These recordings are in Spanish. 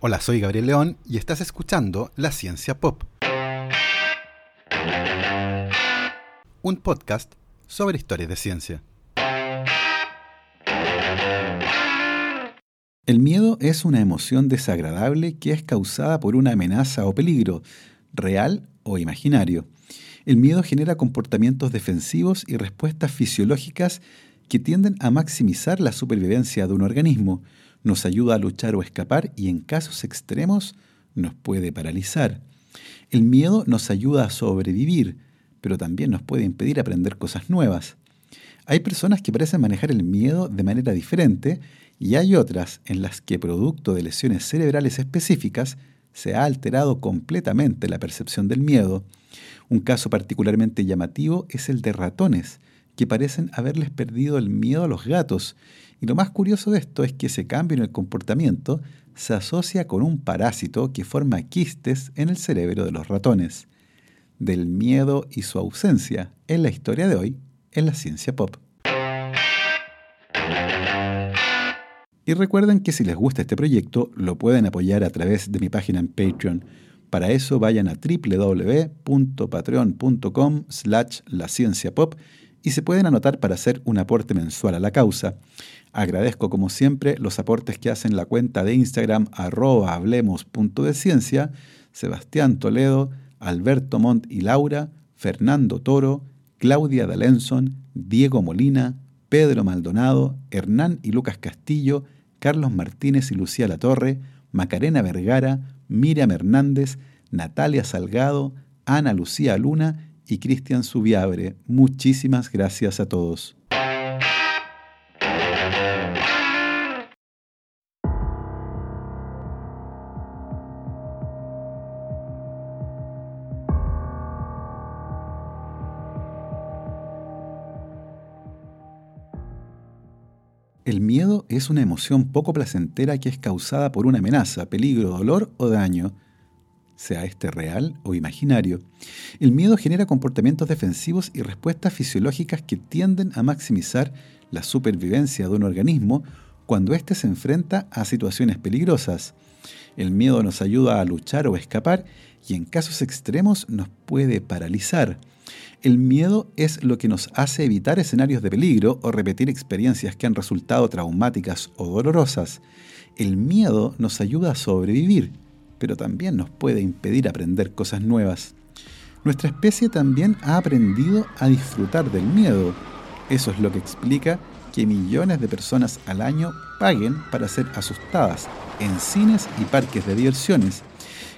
Hola, soy Gabriel León y estás escuchando La Ciencia Pop. Un podcast sobre historias de ciencia. El miedo es una emoción desagradable que es causada por una amenaza o peligro, real o imaginario. El miedo genera comportamientos defensivos y respuestas fisiológicas que tienden a maximizar la supervivencia de un organismo, nos ayuda a luchar o escapar y en casos extremos nos puede paralizar. El miedo nos ayuda a sobrevivir, pero también nos puede impedir aprender cosas nuevas. Hay personas que parecen manejar el miedo de manera diferente y hay otras en las que producto de lesiones cerebrales específicas se ha alterado completamente la percepción del miedo. Un caso particularmente llamativo es el de ratones, que parecen haberles perdido el miedo a los gatos. Y lo más curioso de esto es que ese cambio en el comportamiento se asocia con un parásito que forma quistes en el cerebro de los ratones. Del miedo y su ausencia en la historia de hoy en la ciencia pop. Y recuerden que si les gusta este proyecto, lo pueden apoyar a través de mi página en Patreon. Para eso vayan a www.patreon.com slash la ciencia pop y se pueden anotar para hacer un aporte mensual a la causa. Agradezco como siempre los aportes que hacen la cuenta de Instagram arroba hablemos.de Sebastián Toledo, Alberto Montt y Laura, Fernando Toro, Claudia D'Alenson, Diego Molina, Pedro Maldonado, Hernán y Lucas Castillo, Carlos Martínez y Lucía Latorre, Macarena Vergara, Miriam Hernández, Natalia Salgado, Ana Lucía Luna y Cristian Subiabre. Muchísimas gracias a todos. El miedo es una emoción poco placentera que es causada por una amenaza, peligro, dolor o daño sea este real o imaginario. El miedo genera comportamientos defensivos y respuestas fisiológicas que tienden a maximizar la supervivencia de un organismo cuando éste se enfrenta a situaciones peligrosas. El miedo nos ayuda a luchar o escapar y en casos extremos nos puede paralizar. El miedo es lo que nos hace evitar escenarios de peligro o repetir experiencias que han resultado traumáticas o dolorosas. El miedo nos ayuda a sobrevivir pero también nos puede impedir aprender cosas nuevas. Nuestra especie también ha aprendido a disfrutar del miedo. Eso es lo que explica que millones de personas al año paguen para ser asustadas en cines y parques de diversiones.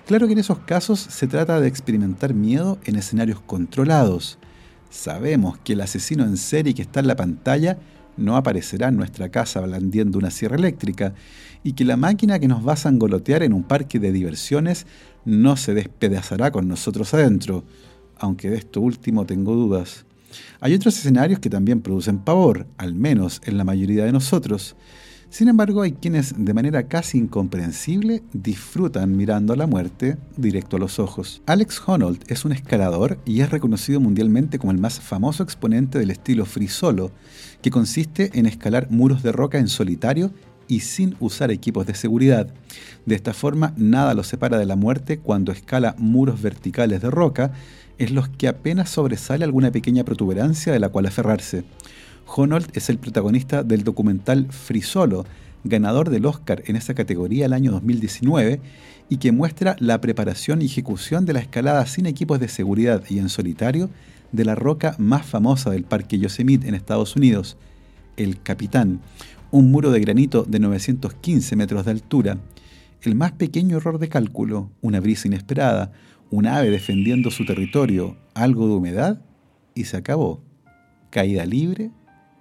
Claro que en esos casos se trata de experimentar miedo en escenarios controlados. Sabemos que el asesino en serie que está en la pantalla no aparecerá en nuestra casa blandiendo una sierra eléctrica y que la máquina que nos va a sangolotear en un parque de diversiones no se despedazará con nosotros adentro, aunque de esto último tengo dudas. Hay otros escenarios que también producen pavor, al menos en la mayoría de nosotros. Sin embargo, hay quienes de manera casi incomprensible disfrutan mirando a la muerte directo a los ojos. Alex Honnold es un escalador y es reconocido mundialmente como el más famoso exponente del estilo free solo, que consiste en escalar muros de roca en solitario y sin usar equipos de seguridad. De esta forma, nada lo separa de la muerte cuando escala muros verticales de roca, en los que apenas sobresale alguna pequeña protuberancia de la cual aferrarse. Honold es el protagonista del documental Free Solo, ganador del Oscar en esa categoría el año 2019, y que muestra la preparación y ejecución de la escalada sin equipos de seguridad y en solitario de la roca más famosa del Parque Yosemite en Estados Unidos, el Capitán, un muro de granito de 915 metros de altura. El más pequeño error de cálculo, una brisa inesperada, un ave defendiendo su territorio, algo de humedad, y se acabó. Caída libre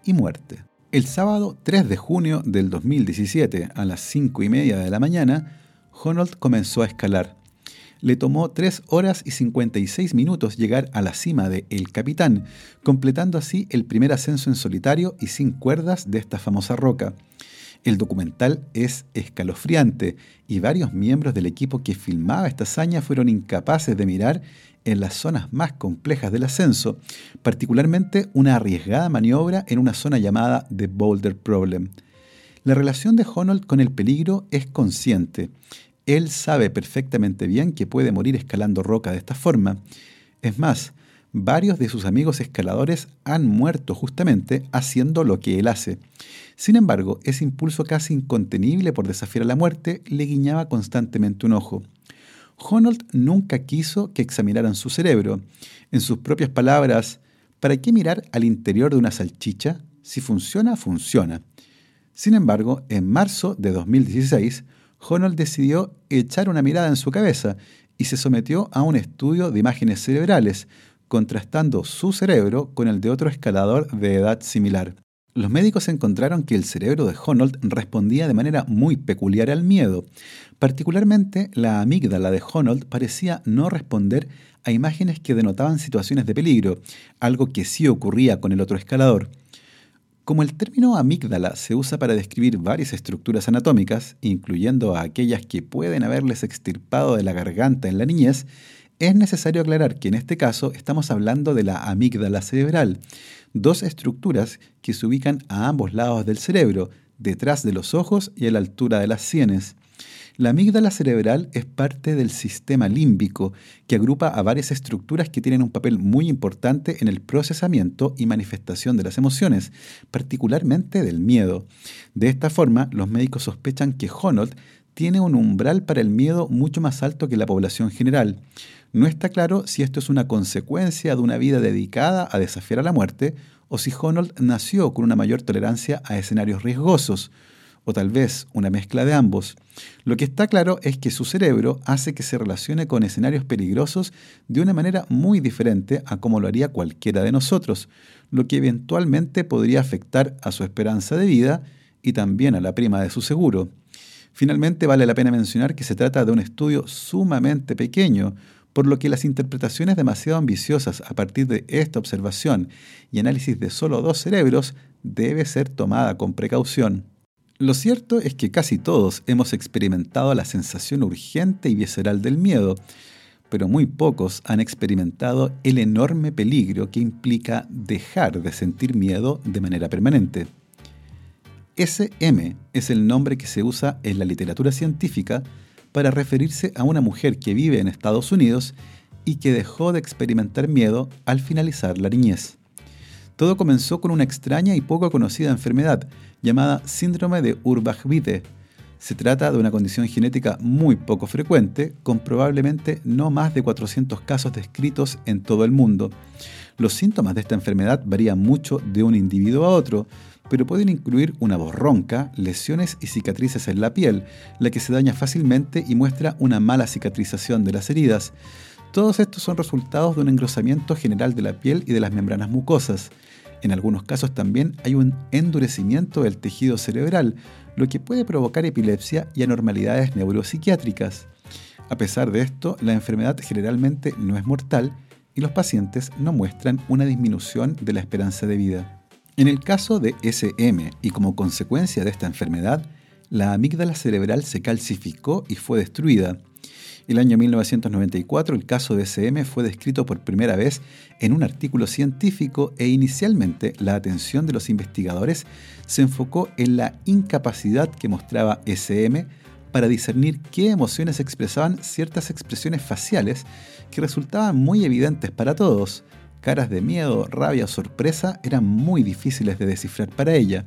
y muerte. El sábado 3 de junio del 2017, a las 5 y media de la mañana, Honold comenzó a escalar. Le tomó 3 horas y 56 minutos llegar a la cima de El Capitán, completando así el primer ascenso en solitario y sin cuerdas de esta famosa roca. El documental es escalofriante y varios miembros del equipo que filmaba esta hazaña fueron incapaces de mirar en las zonas más complejas del ascenso, particularmente una arriesgada maniobra en una zona llamada The Boulder Problem. La relación de Honold con el peligro es consciente Él sabe perfectamente bien que puede morir escalando roca de esta forma. Es más, varios de sus amigos escaladores han muerto justamente haciendo lo que él hace. Sin embargo, ese impulso casi incontenible por desafiar a la muerte le guiñaba constantemente un ojo. Honold nunca quiso que examinaran su cerebro. En sus propias palabras, ¿para qué mirar al interior de una salchicha? Si funciona, funciona. Sin embargo, en marzo de 2016, Honold decidió echar una mirada en su cabeza y se sometió a un estudio de imágenes cerebrales, contrastando su cerebro con el de otro escalador de edad similar. Los médicos encontraron que el cerebro de Honold respondía de manera muy peculiar al miedo. Particularmente, la amígdala de Honold parecía no responder a imágenes que denotaban situaciones de peligro, algo que sí ocurría con el otro escalador. Como el término amígdala se usa para describir varias estructuras anatómicas, incluyendo a aquellas que pueden haberles extirpado de la garganta en la niñez, es necesario aclarar que en este caso estamos hablando de la amígdala cerebral, dos estructuras que se ubican a ambos lados del cerebro, detrás de los ojos y a la altura de las sienes. La amígdala cerebral es parte del sistema límbico, que agrupa a varias estructuras que tienen un papel muy importante en el procesamiento y manifestación de las emociones, particularmente del miedo. De esta forma, los médicos sospechan que Honold tiene un umbral para el miedo mucho más alto que la población general. No está claro si esto es una consecuencia de una vida dedicada a desafiar a la muerte o si Honold nació con una mayor tolerancia a escenarios riesgosos, o tal vez una mezcla de ambos. Lo que está claro es que su cerebro hace que se relacione con escenarios peligrosos de una manera muy diferente a como lo haría cualquiera de nosotros, lo que eventualmente podría afectar a su esperanza de vida y también a la prima de su seguro. Finalmente vale la pena mencionar que se trata de un estudio sumamente pequeño, por lo que las interpretaciones demasiado ambiciosas a partir de esta observación y análisis de solo dos cerebros debe ser tomada con precaución. Lo cierto es que casi todos hemos experimentado la sensación urgente y visceral del miedo, pero muy pocos han experimentado el enorme peligro que implica dejar de sentir miedo de manera permanente. SM es el nombre que se usa en la literatura científica para referirse a una mujer que vive en Estados Unidos y que dejó de experimentar miedo al finalizar la niñez. Todo comenzó con una extraña y poco conocida enfermedad llamada síndrome de Urbach-Witte. Se trata de una condición genética muy poco frecuente, con probablemente no más de 400 casos descritos en todo el mundo. Los síntomas de esta enfermedad varían mucho de un individuo a otro, pero pueden incluir una voz ronca, lesiones y cicatrices en la piel, la que se daña fácilmente y muestra una mala cicatrización de las heridas. Todos estos son resultados de un engrosamiento general de la piel y de las membranas mucosas. En algunos casos también hay un endurecimiento del tejido cerebral, lo que puede provocar epilepsia y anormalidades neuropsiquiátricas. A pesar de esto, la enfermedad generalmente no es mortal y los pacientes no muestran una disminución de la esperanza de vida. En el caso de SM y como consecuencia de esta enfermedad, la amígdala cerebral se calcificó y fue destruida. El año 1994 el caso de SM fue descrito por primera vez en un artículo científico e inicialmente la atención de los investigadores se enfocó en la incapacidad que mostraba SM para discernir qué emociones expresaban ciertas expresiones faciales que resultaban muy evidentes para todos, caras de miedo, rabia o sorpresa eran muy difíciles de descifrar para ella.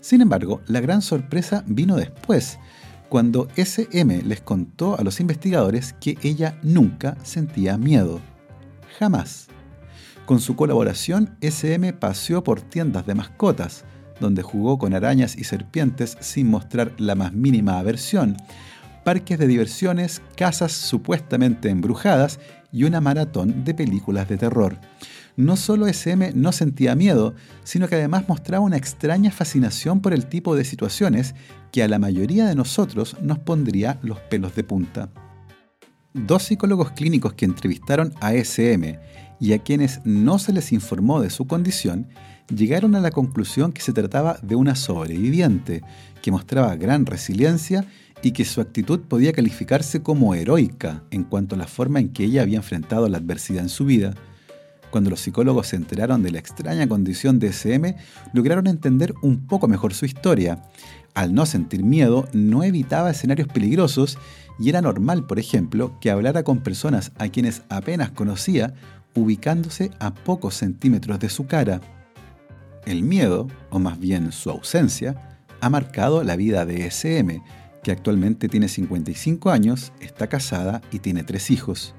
Sin embargo, la gran sorpresa vino después, cuando SM les contó a los investigadores que ella nunca sentía miedo. Jamás. Con su colaboración, SM paseó por tiendas de mascotas, donde jugó con arañas y serpientes sin mostrar la más mínima aversión, parques de diversiones, casas supuestamente embrujadas y una maratón de películas de terror. No solo SM no sentía miedo, sino que además mostraba una extraña fascinación por el tipo de situaciones que a la mayoría de nosotros nos pondría los pelos de punta. Dos psicólogos clínicos que entrevistaron a SM y a quienes no se les informó de su condición, llegaron a la conclusión que se trataba de una sobreviviente, que mostraba gran resiliencia y que su actitud podía calificarse como heroica en cuanto a la forma en que ella había enfrentado la adversidad en su vida. Cuando los psicólogos se enteraron de la extraña condición de SM, lograron entender un poco mejor su historia. Al no sentir miedo, no evitaba escenarios peligrosos y era normal, por ejemplo, que hablara con personas a quienes apenas conocía, ubicándose a pocos centímetros de su cara. El miedo, o más bien su ausencia, ha marcado la vida de SM, que actualmente tiene 55 años, está casada y tiene tres hijos.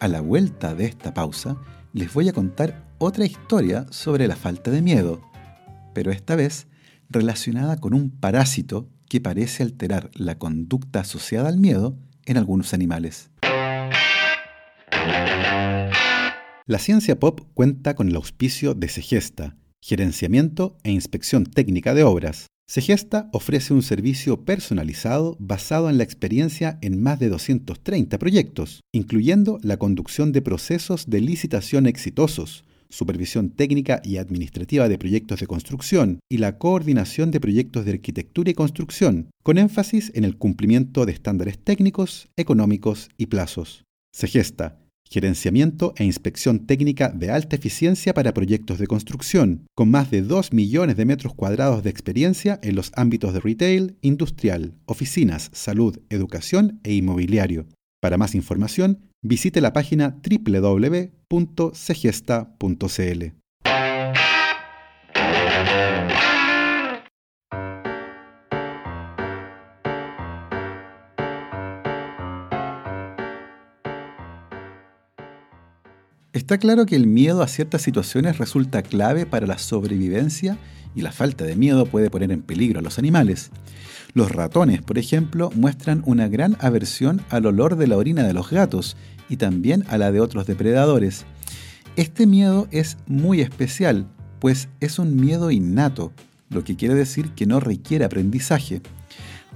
A la vuelta de esta pausa, les voy a contar otra historia sobre la falta de miedo, pero esta vez relacionada con un parásito que parece alterar la conducta asociada al miedo en algunos animales. La ciencia pop cuenta con el auspicio de Segesta, gerenciamiento e inspección técnica de obras. Segesta ofrece un servicio personalizado basado en la experiencia en más de 230 proyectos, incluyendo la conducción de procesos de licitación exitosos, supervisión técnica y administrativa de proyectos de construcción y la coordinación de proyectos de arquitectura y construcción, con énfasis en el cumplimiento de estándares técnicos, económicos y plazos. Segesta, gerenciamiento e inspección técnica de alta eficiencia para proyectos de construcción, con más de 2 millones de metros cuadrados de experiencia en los ámbitos de retail, industrial, oficinas, salud, educación e inmobiliario. Para más información, visite la página www.segesta.cl. Está claro que el miedo a ciertas situaciones resulta clave para la sobrevivencia y la falta de miedo puede poner en peligro a los animales. Los ratones, por ejemplo, muestran una gran aversión al olor de la orina de los gatos y también a la de otros depredadores. Este miedo es muy especial, pues es un miedo innato, lo que quiere decir que no requiere aprendizaje.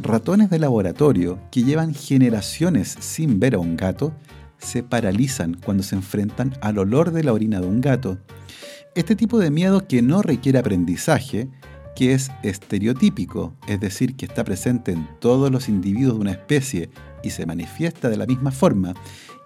Ratones de laboratorio que llevan generaciones sin ver a un gato se paralizan cuando se enfrentan al olor de la orina de un gato. Este tipo de miedo que no requiere aprendizaje que es estereotípico, es decir, que está presente en todos los individuos de una especie y se manifiesta de la misma forma,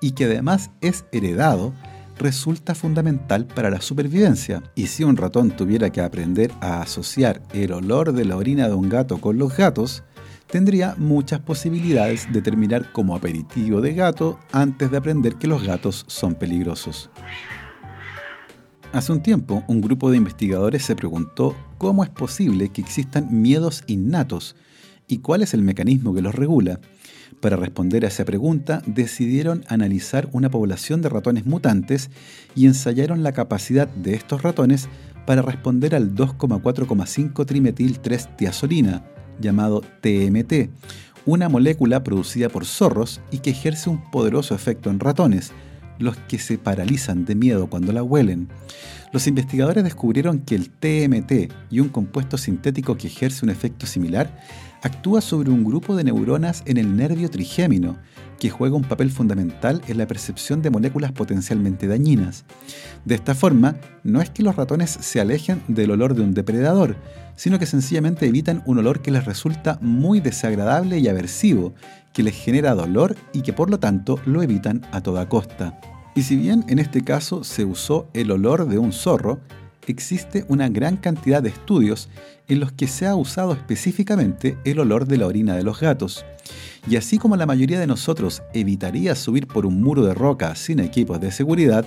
y que además es heredado, resulta fundamental para la supervivencia. Y si un ratón tuviera que aprender a asociar el olor de la orina de un gato con los gatos, tendría muchas posibilidades de terminar como aperitivo de gato antes de aprender que los gatos son peligrosos. Hace un tiempo, un grupo de investigadores se preguntó cómo es posible que existan miedos innatos y cuál es el mecanismo que los regula. Para responder a esa pregunta, decidieron analizar una población de ratones mutantes y ensayaron la capacidad de estos ratones para responder al 2,4,5 trimetil 3 tiazolina, llamado TMT, una molécula producida por zorros y que ejerce un poderoso efecto en ratones, los que se paralizan de miedo cuando la huelen. Los investigadores descubrieron que el TMT y un compuesto sintético que ejerce un efecto similar actúa sobre un grupo de neuronas en el nervio trigémino, que juega un papel fundamental en la percepción de moléculas potencialmente dañinas. De esta forma, no es que los ratones se alejen del olor de un depredador, sino que sencillamente evitan un olor que les resulta muy desagradable y aversivo, que les genera dolor y que por lo tanto lo evitan a toda costa. Y si bien en este caso se usó el olor de un zorro, existe una gran cantidad de estudios en los que se ha usado específicamente el olor de la orina de los gatos. Y así como la mayoría de nosotros evitaría subir por un muro de roca sin equipos de seguridad,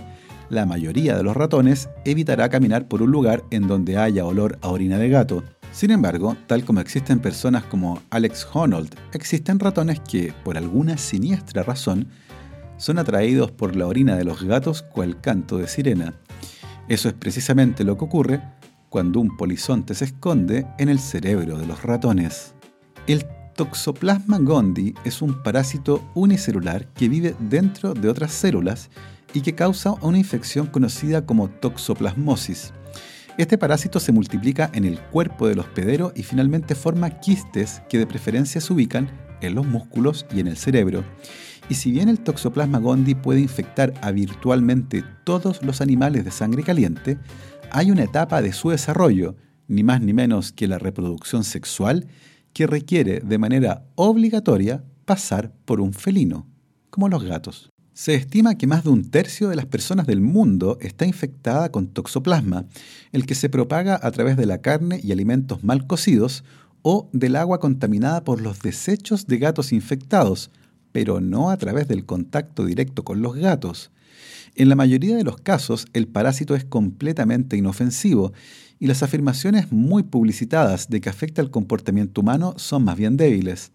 la mayoría de los ratones evitará caminar por un lugar en donde haya olor a orina de gato. Sin embargo, tal como existen personas como Alex Honnold, existen ratones que, por alguna siniestra razón, son atraídos por la orina de los gatos cual canto de sirena. Eso es precisamente lo que ocurre cuando un polizonte se esconde en el cerebro de los ratones. El Toxoplasma gondii es un parásito unicelular que vive dentro de otras células y que causa una infección conocida como toxoplasmosis. Este parásito se multiplica en el cuerpo del hospedero y finalmente forma quistes que de preferencia se ubican en los músculos y en el cerebro. Y si bien el Toxoplasma gondii puede infectar a virtualmente todos los animales de sangre caliente, hay una etapa de su desarrollo, ni más ni menos que la reproducción sexual, que requiere de manera obligatoria pasar por un felino, como los gatos. Se estima que más de un tercio de las personas del mundo está infectada con toxoplasma, el que se propaga a través de la carne y alimentos mal cocidos o del agua contaminada por los desechos de gatos infectados, pero no a través del contacto directo con los gatos. En la mayoría de los casos, el parásito es completamente inofensivo y las afirmaciones muy publicitadas de que afecta al comportamiento humano son más bien débiles.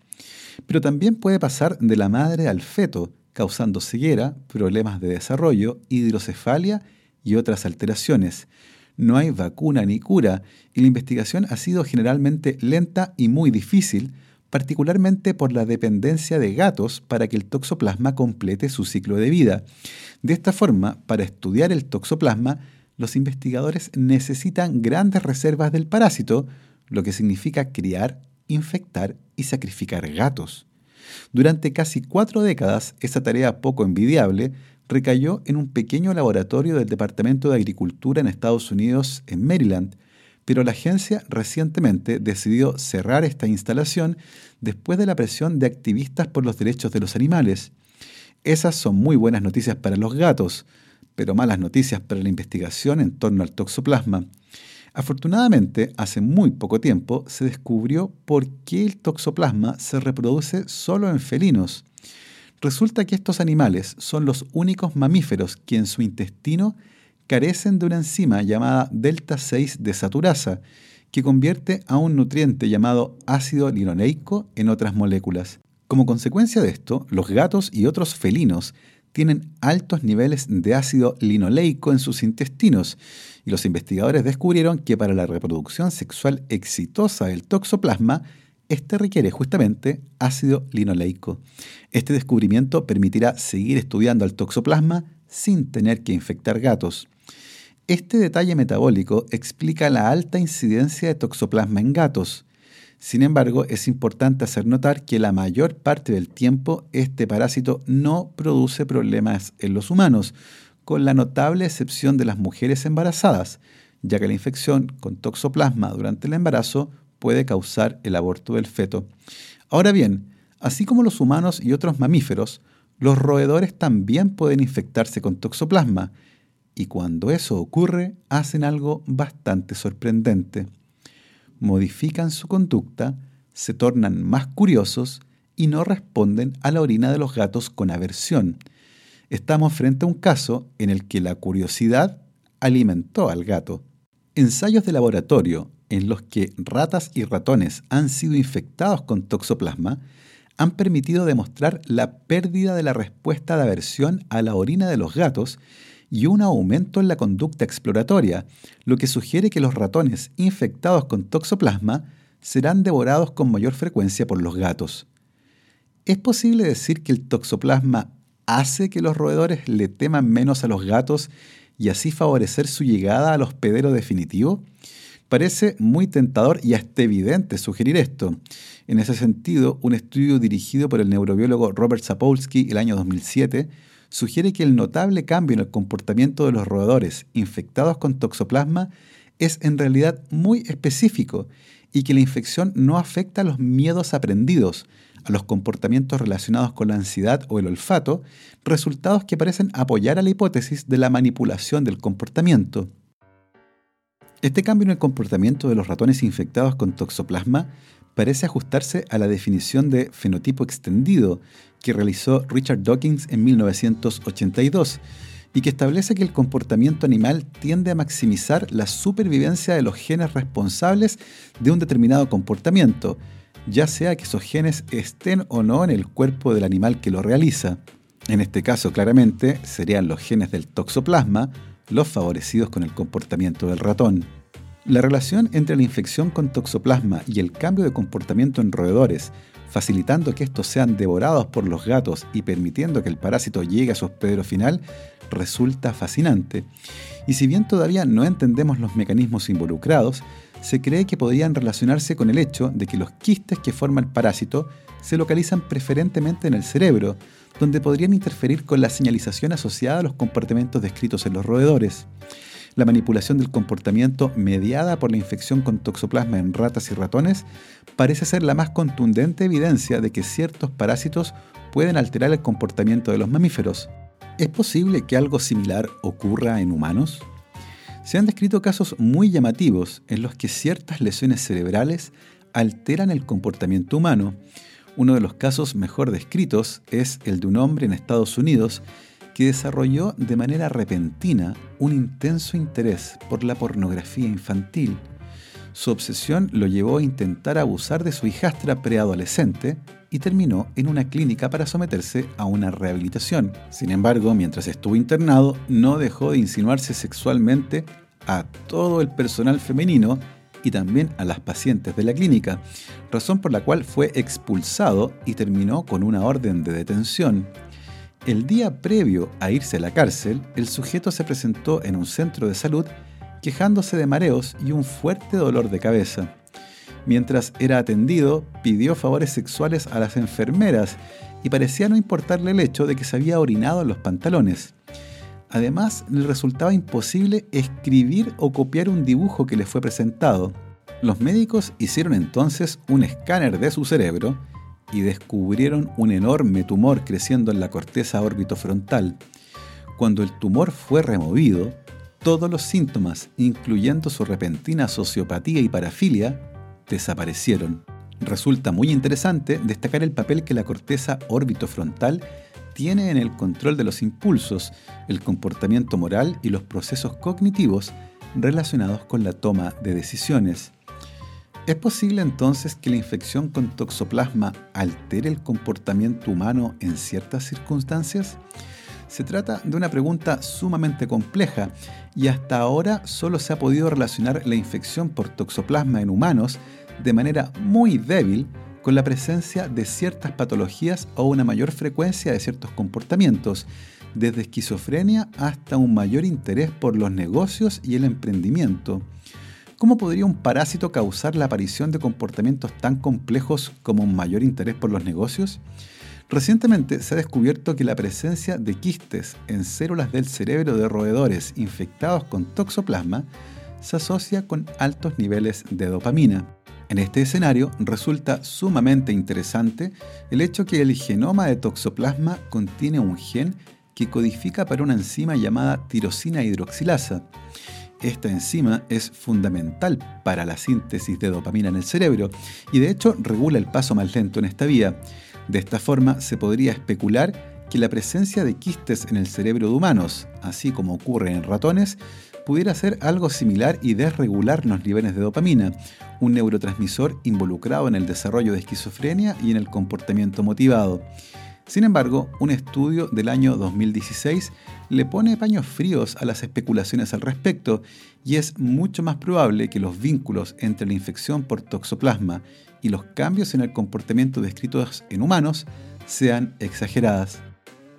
Pero también puede pasar de la madre al feto, causando ceguera, problemas de desarrollo, hidrocefalia y otras alteraciones. No hay vacuna ni cura y la investigación ha sido generalmente lenta y muy difícil, particularmente por la dependencia de gatos para que el toxoplasma complete su ciclo de vida. De esta forma, para estudiar el toxoplasma, los investigadores necesitan grandes reservas del parásito, lo que significa criar, infectar y sacrificar gatos. Durante casi cuatro décadas, esa tarea poco envidiable recayó en un pequeño laboratorio del Departamento de Agricultura en Estados Unidos, en Maryland, pero la agencia recientemente decidió cerrar esta instalación después de la presión de activistas por los derechos de los animales. Esas son muy buenas noticias para los gatos, pero malas noticias para la investigación en torno al toxoplasma. Afortunadamente, hace muy poco tiempo se descubrió por qué el toxoplasma se reproduce solo en felinos. Resulta que estos animales son los únicos mamíferos que en su intestino carecen de una enzima llamada delta 6 desaturasa, que convierte a un nutriente llamado ácido linoleico en otras moléculas. Como consecuencia de esto, los gatos y otros felinos tienen altos niveles de ácido linoleico en sus intestinos, y los investigadores descubrieron que para la reproducción sexual exitosa del toxoplasma, este requiere justamente ácido linoleico. Este descubrimiento permitirá seguir estudiando al toxoplasma sin tener que infectar gatos. Este detalle metabólico explica la alta incidencia de toxoplasma en gatos. Sin embargo, es importante hacer notar que la mayor parte del tiempo este parásito no produce problemas en los humanos, con la notable excepción de las mujeres embarazadas, ya que la infección con toxoplasma durante el embarazo puede causar el aborto del feto. Ahora bien, así como los humanos y otros mamíferos, los roedores también pueden infectarse con toxoplasma, y cuando eso ocurre, hacen algo bastante sorprendente. Modifican su conducta, se tornan más curiosos y no responden a la orina de los gatos con aversión. Estamos frente a un caso en el que la curiosidad alimentó al gato. Ensayos de laboratorio en los que ratas y ratones han sido infectados con toxoplasma han permitido demostrar la pérdida de la respuesta de aversión a la orina de los gatos y un aumento en la conducta exploratoria, lo que sugiere que los ratones infectados con toxoplasma serán devorados con mayor frecuencia por los gatos. ¿Es posible decir que el toxoplasma hace que los roedores le teman menos a los gatos y así favorecer su llegada al hospedero definitivo? Parece muy tentador y hasta evidente sugerir esto. En ese sentido, un estudio dirigido por el neurobiólogo Robert Sapolsky el año 2007 sugiere que el notable cambio en el comportamiento de los roedores infectados con toxoplasma es en realidad muy específico y que la infección no afecta a los miedos aprendidos, a los comportamientos relacionados con la ansiedad o el olfato, resultados que parecen apoyar a la hipótesis de la manipulación del comportamiento. Este cambio en el comportamiento de los ratones infectados con toxoplasma parece ajustarse a la definición de fenotipo extendido que realizó Richard Dawkins en 1982 y que establece que el comportamiento animal tiende a maximizar la supervivencia de los genes responsables de un determinado comportamiento, ya sea que esos genes estén o no en el cuerpo del animal que lo realiza. En este caso, claramente, serían los genes del toxoplasma los favorecidos con el comportamiento del ratón. La relación entre la infección con toxoplasma y el cambio de comportamiento en roedores facilitando que estos sean devorados por los gatos y permitiendo que el parásito llegue a su hospedero final, resulta fascinante. Y si bien todavía no entendemos los mecanismos involucrados, se cree que podrían relacionarse con el hecho de que los quistes que forma el parásito se localizan preferentemente en el cerebro, donde podrían interferir con la señalización asociada a los comportamientos descritos en los roedores la manipulación del comportamiento mediada por la infección con toxoplasma en ratas y ratones parece ser la más contundente evidencia de que ciertos parásitos pueden alterar el comportamiento de los mamíferos. ¿Es posible que algo similar ocurra en humanos? Se han descrito casos muy llamativos en los que ciertas lesiones cerebrales alteran el comportamiento humano. Uno de los casos mejor descritos es el de un hombre en Estados Unidos que desarrolló de manera repentina un intenso interés por la pornografía infantil. Su obsesión lo llevó a intentar abusar de su hijastra preadolescente y terminó en una clínica para someterse a una rehabilitación. Sin embargo, mientras estuvo internado, no dejó de insinuarse sexualmente a todo el personal femenino y también a las pacientes de la clínica, razón por la cual fue expulsado y terminó con una orden de detención. El día previo a irse a la cárcel, el sujeto se presentó en un centro de salud quejándose de mareos y un fuerte dolor de cabeza. Mientras era atendido, pidió favores sexuales a las enfermeras y parecía no importarle el hecho de que se había orinado en los pantalones. Además, le resultaba imposible escribir o copiar un dibujo que le fue presentado. Los médicos hicieron entonces un escáner de su cerebro y descubrieron un enorme tumor creciendo en la corteza órbito-frontal. Cuando el tumor fue removido, todos los síntomas, incluyendo su repentina sociopatía y parafilia, desaparecieron. Resulta muy interesante destacar el papel que la corteza órbito-frontal tiene en el control de los impulsos, el comportamiento moral y los procesos cognitivos relacionados con la toma de decisiones. ¿Es posible entonces que la infección con toxoplasma altere el comportamiento humano en ciertas circunstancias? Se trata de una pregunta sumamente compleja y hasta ahora solo se ha podido relacionar la infección por toxoplasma en humanos de manera muy débil con la presencia de ciertas patologías o una mayor frecuencia de ciertos comportamientos, desde esquizofrenia hasta un mayor interés por los negocios y el emprendimiento. ¿Cómo podría un parásito causar la aparición de comportamientos tan complejos como un mayor interés por los negocios? Recientemente se ha descubierto que la presencia de quistes en células del cerebro de roedores infectados con toxoplasma se asocia con altos niveles de dopamina. En este escenario resulta sumamente interesante el hecho que el genoma de toxoplasma contiene un gen que codifica para una enzima llamada tirosina hidroxilasa. Esta enzima es fundamental para la síntesis de dopamina en el cerebro y de hecho regula el paso más lento en esta vía. De esta forma se podría especular que la presencia de quistes en el cerebro de humanos, así como ocurre en ratones, pudiera ser algo similar y desregular los niveles de dopamina, un neurotransmisor involucrado en el desarrollo de esquizofrenia y en el comportamiento motivado. Sin embargo, un estudio del año 2016 le pone paños fríos a las especulaciones al respecto y es mucho más probable que los vínculos entre la infección por toxoplasma y los cambios en el comportamiento descritos en humanos sean exageradas.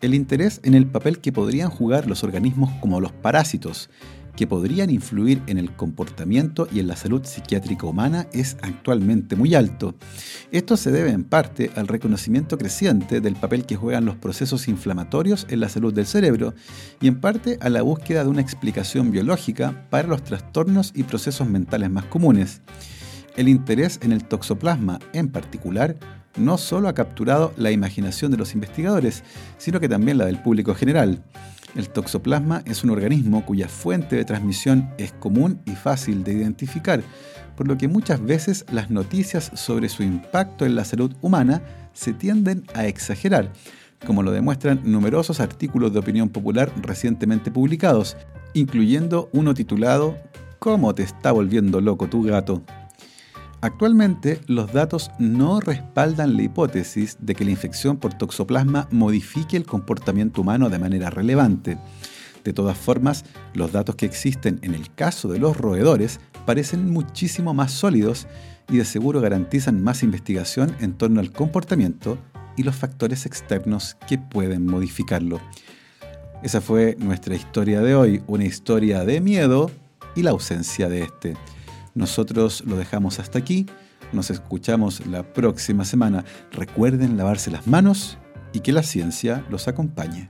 El interés en el papel que podrían jugar los organismos como los parásitos, que podrían influir en el comportamiento y en la salud psiquiátrica humana es actualmente muy alto. Esto se debe en parte al reconocimiento creciente del papel que juegan los procesos inflamatorios en la salud del cerebro y en parte a la búsqueda de una explicación biológica para los trastornos y procesos mentales más comunes. El interés en el toxoplasma, en particular, no solo ha capturado la imaginación de los investigadores, sino que también la del público general. El toxoplasma es un organismo cuya fuente de transmisión es común y fácil de identificar, por lo que muchas veces las noticias sobre su impacto en la salud humana se tienden a exagerar, como lo demuestran numerosos artículos de opinión popular recientemente publicados, incluyendo uno titulado ¿Cómo te está volviendo loco tu gato? Actualmente, los datos no respaldan la hipótesis de que la infección por toxoplasma modifique el comportamiento humano de manera relevante. De todas formas, los datos que existen en el caso de los roedores parecen muchísimo más sólidos y de seguro garantizan más investigación en torno al comportamiento y los factores externos que pueden modificarlo. Esa fue nuestra historia de hoy, una historia de miedo y la ausencia de este. Nosotros lo dejamos hasta aquí. Nos escuchamos la próxima semana. Recuerden lavarse las manos y que la ciencia los acompañe.